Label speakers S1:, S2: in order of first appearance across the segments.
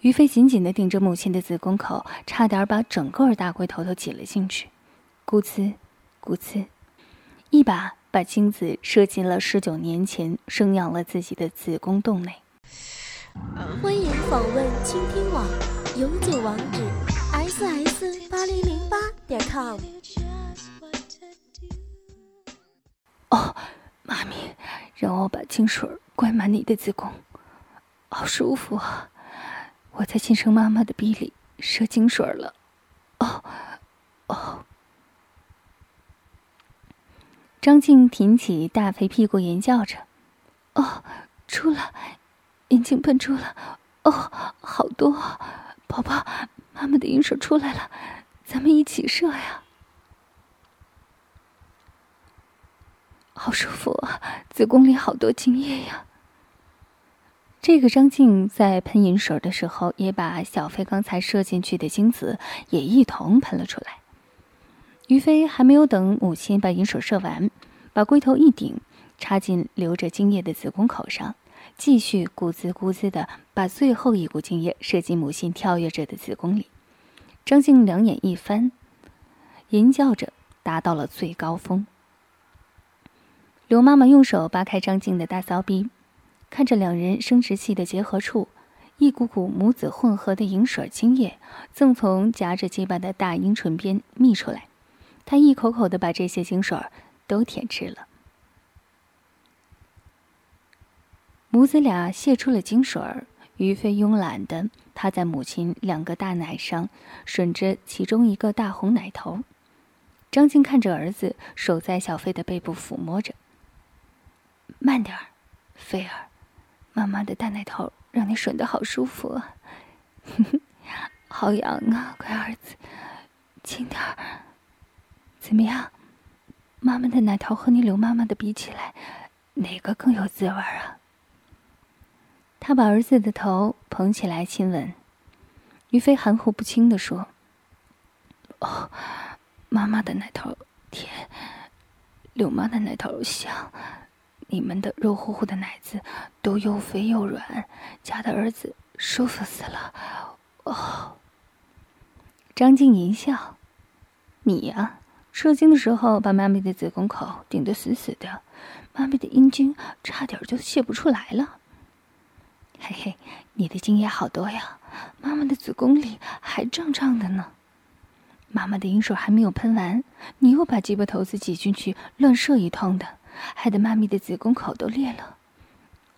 S1: 于飞紧紧地顶着母亲的子宫口，差点把整个大龟头都挤了进去。咕呲，咕呲，一把把精子射进了十九年前生养了自己的子宫洞内。
S2: 欢迎访问倾听网，永久网址：ss 八零零八点 com。
S1: 哦，妈咪，让我把精水灌满你的子宫，好舒服啊！我在亲生妈妈的逼里射精水了。哦，哦。张静挺起大肥屁股，吟叫着：“哦，出了。”眼睛喷出了，哦，好多！宝宝，妈妈的阴水出来了，咱们一起射呀！好舒服啊，子宫里好多精液呀！这个张静在喷银水的时候，也把小飞刚才射进去的精子也一同喷了出来。于飞还没有等母亲把银水射完，把龟头一顶，插进流着精液的子宫口上。继续咕滋咕滋的把最后一股精液射进母亲跳跃着的子宫里，张静两眼一翻，吟叫着达到了最高峰。刘妈妈用手扒开张静的大骚逼，看着两人生殖器的结合处，一股股母子混合的饮水精液正从夹着鸡巴的大阴唇边泌出来，他一口口的把这些精水都舔吃了。母子俩泄出了精水，于飞慵懒的趴在母亲两个大奶上，吮着其中一个大红奶头。张静看着儿子，手在小飞的背部抚摸着。慢点儿，飞儿，妈妈的大奶头让你吮的好舒服啊，好痒啊，乖儿子，轻点儿。怎么样，妈妈的奶头和你刘妈妈的比起来，哪个更有滋味啊？他把儿子的头捧起来亲吻，于飞含糊不清地说：“哦，妈妈的奶头甜，柳妈的奶头香，你们的肉乎乎的奶子都又肥又软，夹的儿子舒服死了。”哦，张静一笑：“你呀，射精的时候把妈咪的子宫口顶得死死的，妈咪的阴茎差点就泄不出来了。”嘿嘿，你的精液好多呀！妈妈的子宫里还胀胀的呢。妈妈的阴水还没有喷完，你又把鸡巴头子挤进去乱射一通的，害得妈咪的子宫口都裂了。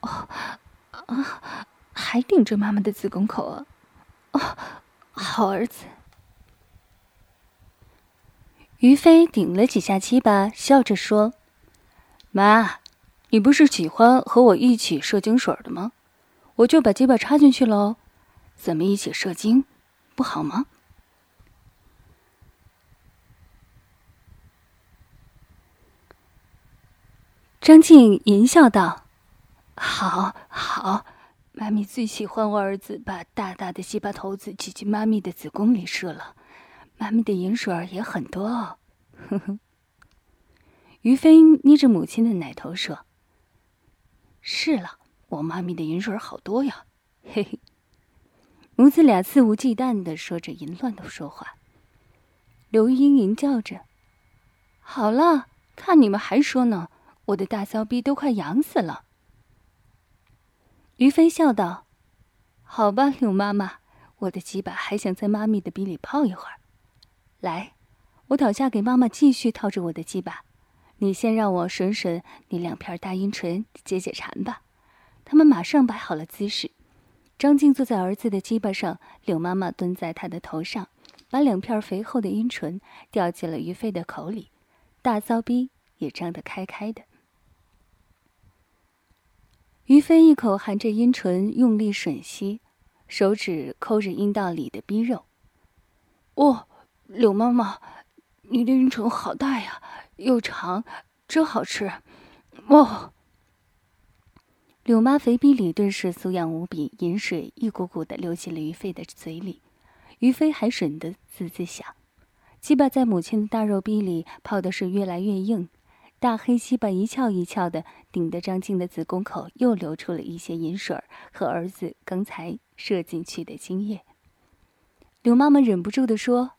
S1: 哦，啊，还顶着妈妈的子宫口啊！哦，好儿子。于飞顶了几下鸡巴，笑着说：“妈，你不是喜欢和我一起射精水的吗？”我就把鸡巴插进去喽，咱们一起射精，不好吗？张静淫笑道：“好好，妈咪最喜欢我儿子把大大的鸡巴头子挤进妈咪的子宫里射了，妈咪的饮水也很多哦。”呵呵。于飞捏着母亲的奶头说：“是了。”我妈咪的银水好多呀，嘿嘿。母子俩肆无忌惮的说着淫乱的说话。刘英吟叫着：“好了，看你们还说呢，我的大骚逼都快痒死了。”于飞笑道：“好吧，柳妈妈，我的鸡巴还想在妈咪的逼里泡一会儿。来，我倒下给妈妈继续套着我的鸡巴，你先让我吮吮你两片大阴唇，解解馋吧。”他们马上摆好了姿势，张静坐在儿子的鸡巴上，柳妈妈蹲在他的头上，把两片肥厚的阴唇掉进了于飞的口里，大骚逼也张得开开的。于飞一口含着阴唇，用力吮吸，手指抠着阴道里的逼肉。哦，柳妈妈，你的阴唇好大呀，又长，真好吃。哦。柳妈肥逼里顿时酥痒无比，饮水一股股的流进了于飞的嘴里，于飞还吮得滋滋响，鸡巴在母亲的大肉逼里泡的是越来越硬，大黑鸡巴一翘一翘的，顶得张静的子宫口又流出了一些银水儿和儿子刚才射进去的精液。刘妈妈忍不住的说：“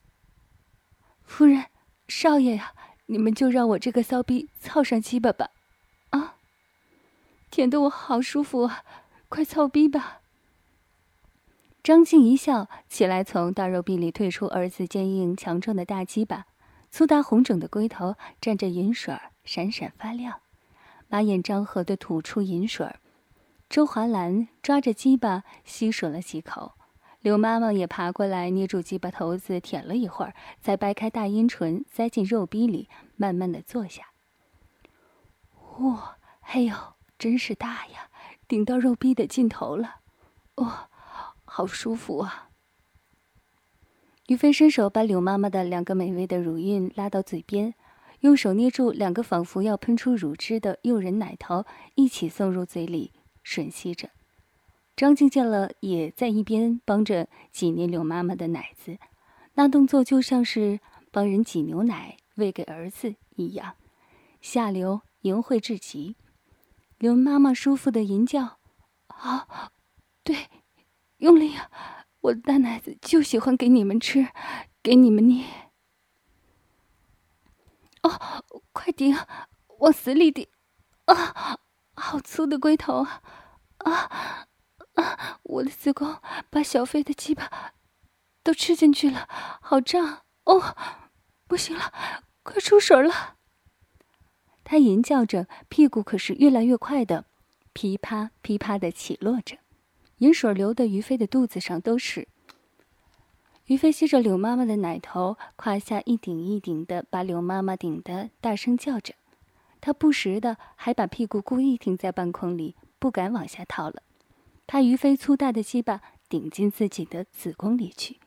S1: 夫人，少爷呀，你们就让我这个骚逼操上鸡巴吧，啊，舔得我好舒服啊，快操逼吧。”张静一笑，起来从大肉壁里退出儿子坚硬强壮的大鸡巴，粗大红肿的龟头沾着银水儿闪闪发亮，马眼张合的吐出银水儿周华兰抓着鸡巴吸吮了几口，刘妈妈也爬过来捏住鸡巴头子舔了一会儿，再掰开大阴唇塞进肉逼里，慢慢的坐下。哇，哎呦，真是大呀，顶到肉逼的尽头了，哇！好舒服啊！于飞伸手把柳妈妈的两个美味的乳晕拉到嘴边，用手捏住两个仿佛要喷出乳汁的诱人奶头，一起送入嘴里吮吸着。张静见了，也在一边帮着挤捏柳妈妈的奶子，那动作就像是帮人挤牛奶喂给儿子一样，下流淫秽至极。刘妈妈舒服的吟叫：“好，对。”用力啊！我的大奶子就喜欢给你们吃，给你们捏。哦，快顶，往死里顶！啊，好粗的龟头啊！啊啊！我的子宫把小飞的鸡巴都吃进去了，好胀哦！不行了，快出水了！他吟叫着，屁股可是越来越快的，噼啪噼啪的起落着。饮水流的于飞的肚子上都是。于飞吸着柳妈妈的奶头，胯下一顶一顶的把柳妈妈顶得大声叫着。他不时的还把屁股故意停在半空里，不敢往下套了，怕于飞粗大的鸡巴顶进自己的子宫里去。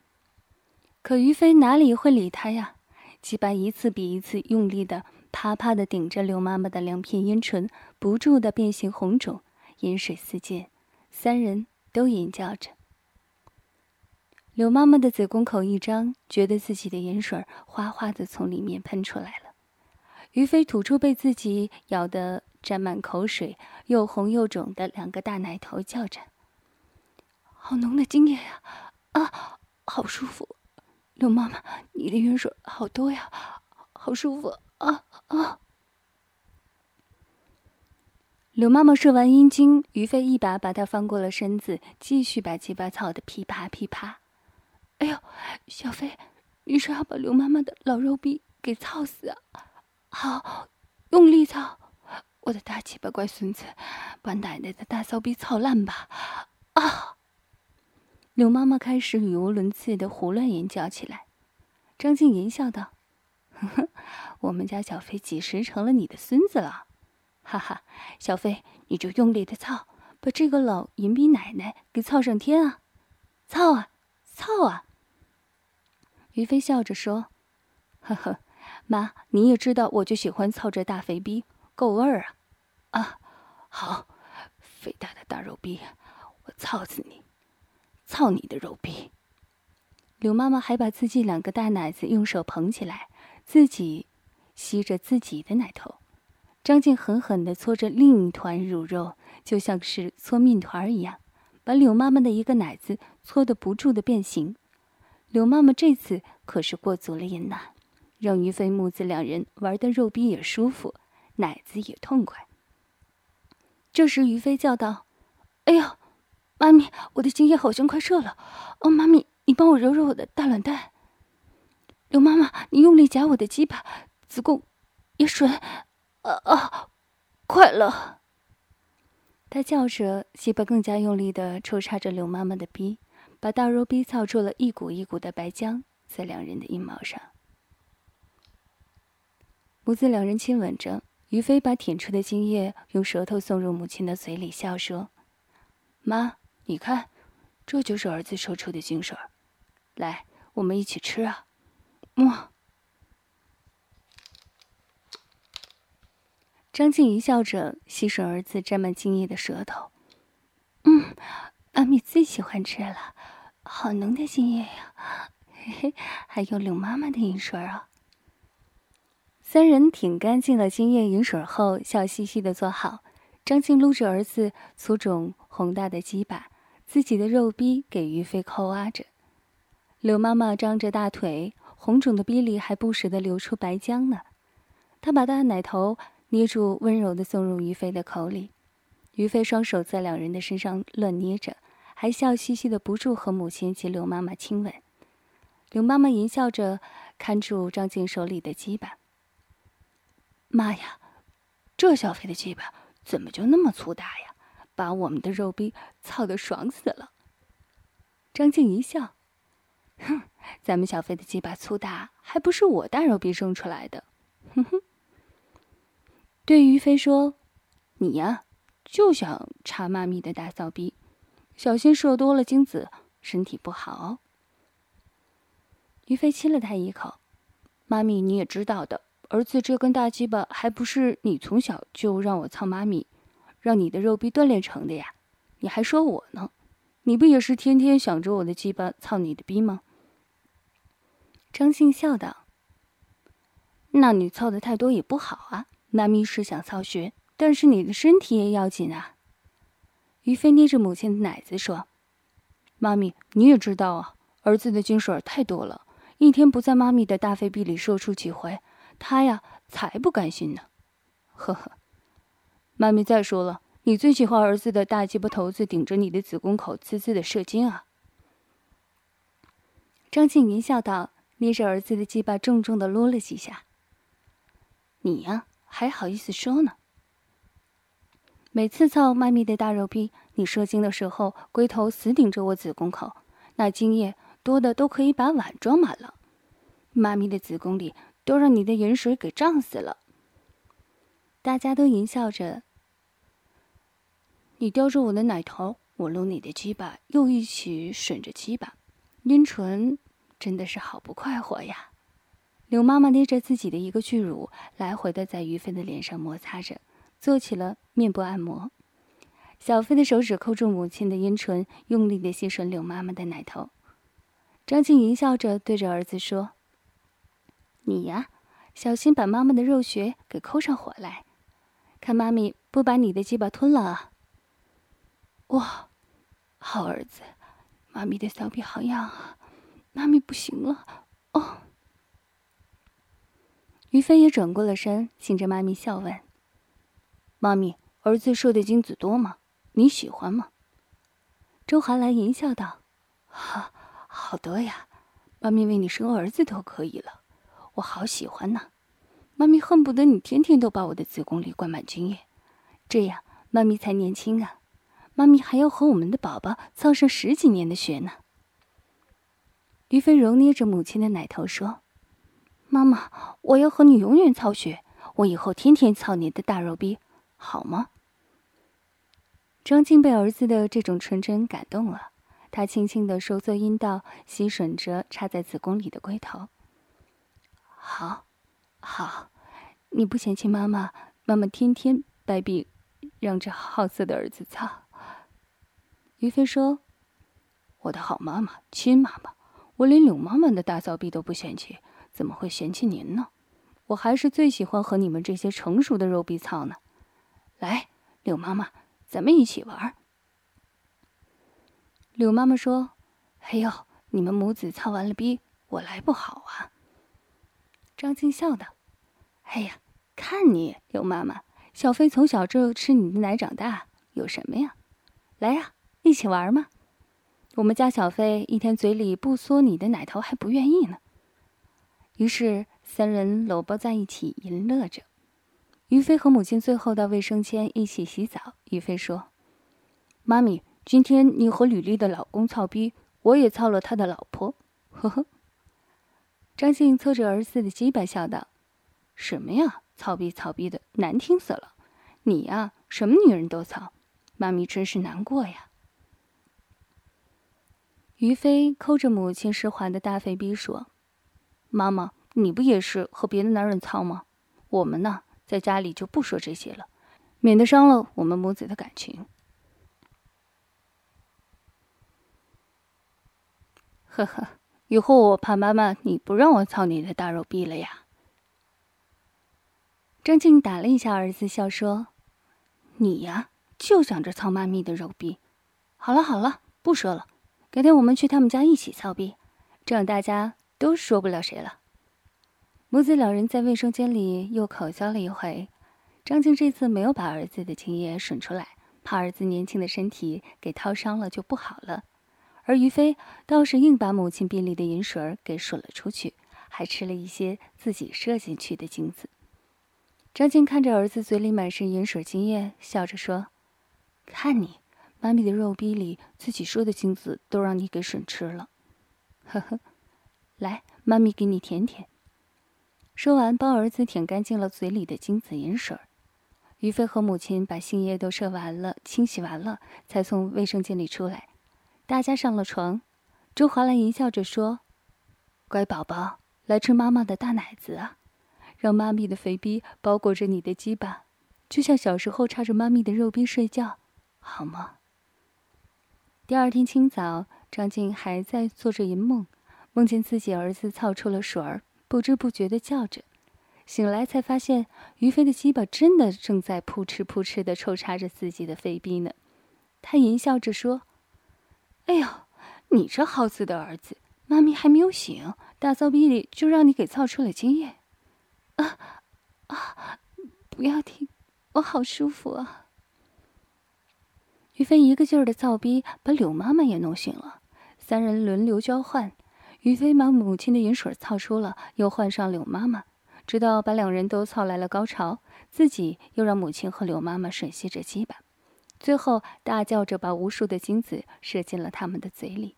S1: 可于飞哪里会理他呀？鸡巴一次比一次用力的啪啪的顶着柳妈妈的两片阴唇，不住的变形红肿，饮水四溅，三人。都吟叫着。柳妈妈的子宫口一张，觉得自己的盐水哗哗的从里面喷出来了。于飞吐出被自己咬得沾满口水、又红又肿的两个大奶头，叫着：“好浓的精液呀！啊，好舒服！柳妈妈，你的盐水好多呀，好舒服啊啊！”柳妈妈射完阴茎，于飞一把把她翻过了身子，继续把鸡巴操的噼啪噼啪。哎呦，小飞，你是要把刘妈妈的老肉逼给操死啊？好，用力操！我的大鸡巴乖孙子，把奶奶的大骚逼操烂吧！啊！刘妈妈开始语无伦次的胡乱言叫起来。张静淫笑道：“ 呵呵，我们家小飞几时成了你的孙子了？”哈哈，小飞，你就用力的操，把这个老淫逼奶奶给操上天啊！操啊，操啊！于飞笑着说：“呵呵，妈，你也知道，我就喜欢操这大肥逼，够味儿啊！啊，好，肥大的大肉逼，我操死你，操你的肉逼！”柳妈妈还把自己两个大奶子用手捧起来，自己吸着自己的奶头。张静狠狠地搓着另一团乳肉，就像是搓面团一样，把柳妈妈的一个奶子搓得不住的变形。柳妈妈这次可是过足了瘾呐，让于飞母子两人玩的肉逼也舒服，奶子也痛快。这时于飞叫道：“哎呀，妈咪，我的精液好像快射了！哦，妈咪，你帮我揉揉我的大卵蛋。柳妈妈，你用力夹我的鸡巴，子宫也吮。”啊啊！快了！他叫着，鸡巴更加用力的抽插着柳妈妈的逼，把大肉逼操出了一股一股的白浆在两人的阴毛上。母子两人亲吻着，于飞把舔出的精液用舌头送入母亲的嘴里，笑说：“妈，你看，这就是儿子射出的精水来，我们一起吃啊！”哇！张静怡笑着吸吮儿子沾满精液的舌头，嗯，阿咪最喜欢吃了，好浓的精液呀，嘿嘿，还有柳妈妈的饮水啊。三人挺干净了精液饮水后，笑嘻嘻的坐好。张静撸着儿子粗肿宏大的鸡巴，自己的肉逼给于飞抠挖着。柳妈妈张着大腿，红肿的逼里还不时的流出白浆呢。她把大奶头捏住，温柔的送入于飞的口里。于飞双手在两人的身上乱捏着，还笑嘻嘻的不住和母亲及刘妈妈亲吻。刘妈妈淫笑着看住张静手里的鸡巴。妈呀，这小飞的鸡巴怎么就那么粗大呀？把我们的肉逼操得爽死了。张静一笑，哼，咱们小飞的鸡巴粗大，还不是我大肉逼生出来的？哼哼。对于飞说：“你呀，就想插妈咪的大骚逼，小心射多了精子，身体不好哦。”于飞亲了他一口，妈咪你也知道的。儿子这根大鸡巴还不是你从小就让我操妈咪，让你的肉逼锻炼成的呀？你还说我呢？你不也是天天想着我的鸡巴操你的逼吗？张静笑道：“那你操的太多也不好啊。妈咪是想操学，但是你的身体也要紧啊。”于飞捏着母亲的奶子说：“妈咪，你也知道啊，儿子的精水太多了，一天不在妈咪的大废逼里射出几回。”他呀，才不甘心呢！呵呵，妈咪再说了，你最喜欢儿子的大鸡巴头子顶着你的子宫口滋滋的射精啊！张静云笑道，捏着儿子的鸡巴重重的撸了几下。你呀，还好意思说呢？每次操妈咪的大肉逼，你射精的时候，龟头死顶着我子宫口，那精液多的都可以把碗装满了。妈咪的子宫里。都让你的盐水给胀死了。大家都淫笑着。你叼着我的奶头，我撸你的鸡巴，又一起吮着鸡巴，阴唇真的是好不快活呀！柳妈妈捏着自己的一个巨乳，来回的在于飞的脸上摩擦着，做起了面部按摩。小飞的手指扣住母亲的阴唇，用力的吸吮柳妈妈的奶头。张静淫笑着对着儿子说。你呀，小心把妈妈的肉穴给抠上火来，看妈咪不把你的鸡巴吞了啊！哇，好儿子，妈咪的骚逼好痒啊，妈咪不行了哦。于飞也转过了身，亲着妈咪笑问：“妈咪，儿子射的精子多吗？你喜欢吗？”周寒来淫笑道：“哈，好多呀，妈咪为你生儿子都可以了。”我好喜欢呢，妈咪恨不得你天天都把我的子宫里灌满精液，这样妈咪才年轻啊！妈咪还要和我们的宝宝操上十几年的血呢。于飞揉捏着母亲的奶头说：“妈妈，我要和你永远操血，我以后天天操你的大肉逼，好吗？”张静被儿子的这种纯真感动了，她轻轻的收缩阴道，吸吮着插在子宫里的龟头。好，好，你不嫌弃妈妈？妈妈天天掰臂，让这好色的儿子操。于飞说：“我的好妈妈，亲妈妈，我连柳妈妈的大骚逼都不嫌弃，怎么会嫌弃您呢？我还是最喜欢和你们这些成熟的肉逼操呢。来，柳妈妈，咱们一起玩。”柳妈妈说：“哎呦，你们母子操完了逼，我来不好啊。”张静笑道：“哎呀，看你柳妈妈，小飞从小就吃你的奶长大，有什么呀？来呀，一起玩嘛！我们家小飞一天嘴里不嗦你的奶头还不愿意呢。”于是三人搂抱在一起淫乐着。于飞和母亲最后到卫生间一起洗澡。于飞说：“妈咪，今天你和吕丽的老公操逼，我也操了他的老婆。”呵呵。张静凑着儿子的鸡巴笑道：“什么呀，操逼操逼的，难听死了！你呀，什么女人都操，妈咪真是难过呀。”于飞抠着母亲湿滑的大肥逼说：“妈妈，你不也是和别的男人操吗？我们呢，在家里就不说这些了，免得伤了我们母子的感情。”呵呵。以后我怕妈妈你不让我操你的大肉逼了呀。张静打了一下儿子，笑说：“你呀，就想着操妈咪的肉逼。好了好了，不说了，改天我们去他们家一起操逼，这样大家都说不了谁了。”母子两人在卫生间里又口交了一回。张静这次没有把儿子的精液吮出来，怕儿子年轻的身体给掏伤了就不好了。而于飞倒是硬把母亲臂里的银水给吮了出去，还吃了一些自己射进去的精子。张静看着儿子嘴里满是银水精液，笑着说：“看你，妈咪的肉逼里自己射的精子都让你给吮吃了。”呵呵，来，妈咪给你舔舔。说完，帮儿子舔干净了嘴里的精子盐水。于飞和母亲把精液都射完了，清洗完了，才从卫生间里出来。大家上了床，周华兰淫笑着说：“乖宝宝，来吃妈妈的大奶子啊，让妈咪的肥逼包裹着你的鸡巴，就像小时候插着妈咪的肉逼睡觉，好吗？”第二天清早，张静还在做着淫梦，梦见自己儿子操出了水儿，不知不觉的叫着。醒来才发现，于飞的鸡巴真的正在扑哧扑哧的抽插着自己的肥逼呢。他淫笑着说：“哎呦，你这好死的儿子，妈咪还没有醒，大骚逼里就让你给造出了精液。”啊啊！不要停，我好舒服啊！于飞一个劲儿的造逼，把柳妈妈也弄醒了。三人轮流交换，于飞把母亲的饮水操出了，又换上柳妈妈。直到把两人都操来了高潮，自己又让母亲和柳妈妈吮吸着鸡巴，最后大叫着把无数的精子射进了他们的嘴里。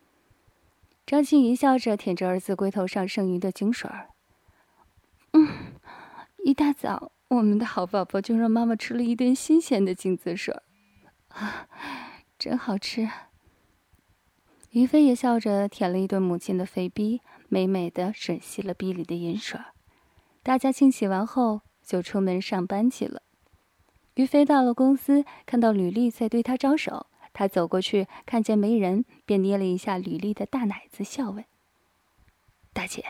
S1: 张欣怡笑着舔着儿子龟头上剩余的精水儿，嗯，一大早我们的好宝宝就让妈妈吃了一顿新鲜的精子水儿，啊，真好吃。于飞也笑着舔了一顿母亲的肥逼，美美的吮吸了逼里的银水。大家清洗完后就出门上班去了。于飞到了公司，看到吕丽在对他招手，他走过去，看见没人，便捏了一下吕丽的大奶子，笑问：“大姐，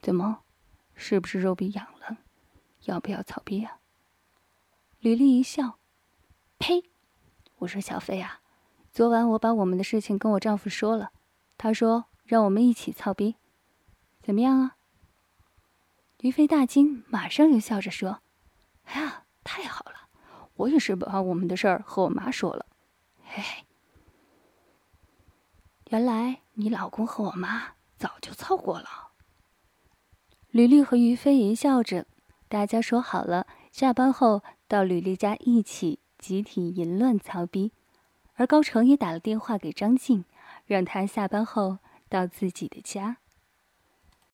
S1: 怎么，是不是肉逼痒了？要不要草逼啊？”吕丽一笑：“呸！我说小飞啊，昨晚我把我们的事情跟我丈夫说了，他说让我们一起操逼，怎么样啊？”于飞大惊，马上又笑着说：“哎呀，太好了！我也是把我们的事儿和我妈说了。嘿嘿，原来你老公和我妈早就操过了。”吕丽和于飞一笑着，大家说好了，下班后到吕丽家一起集体淫乱操逼，而高成也打了电话给张静，让他下班后到自己的家。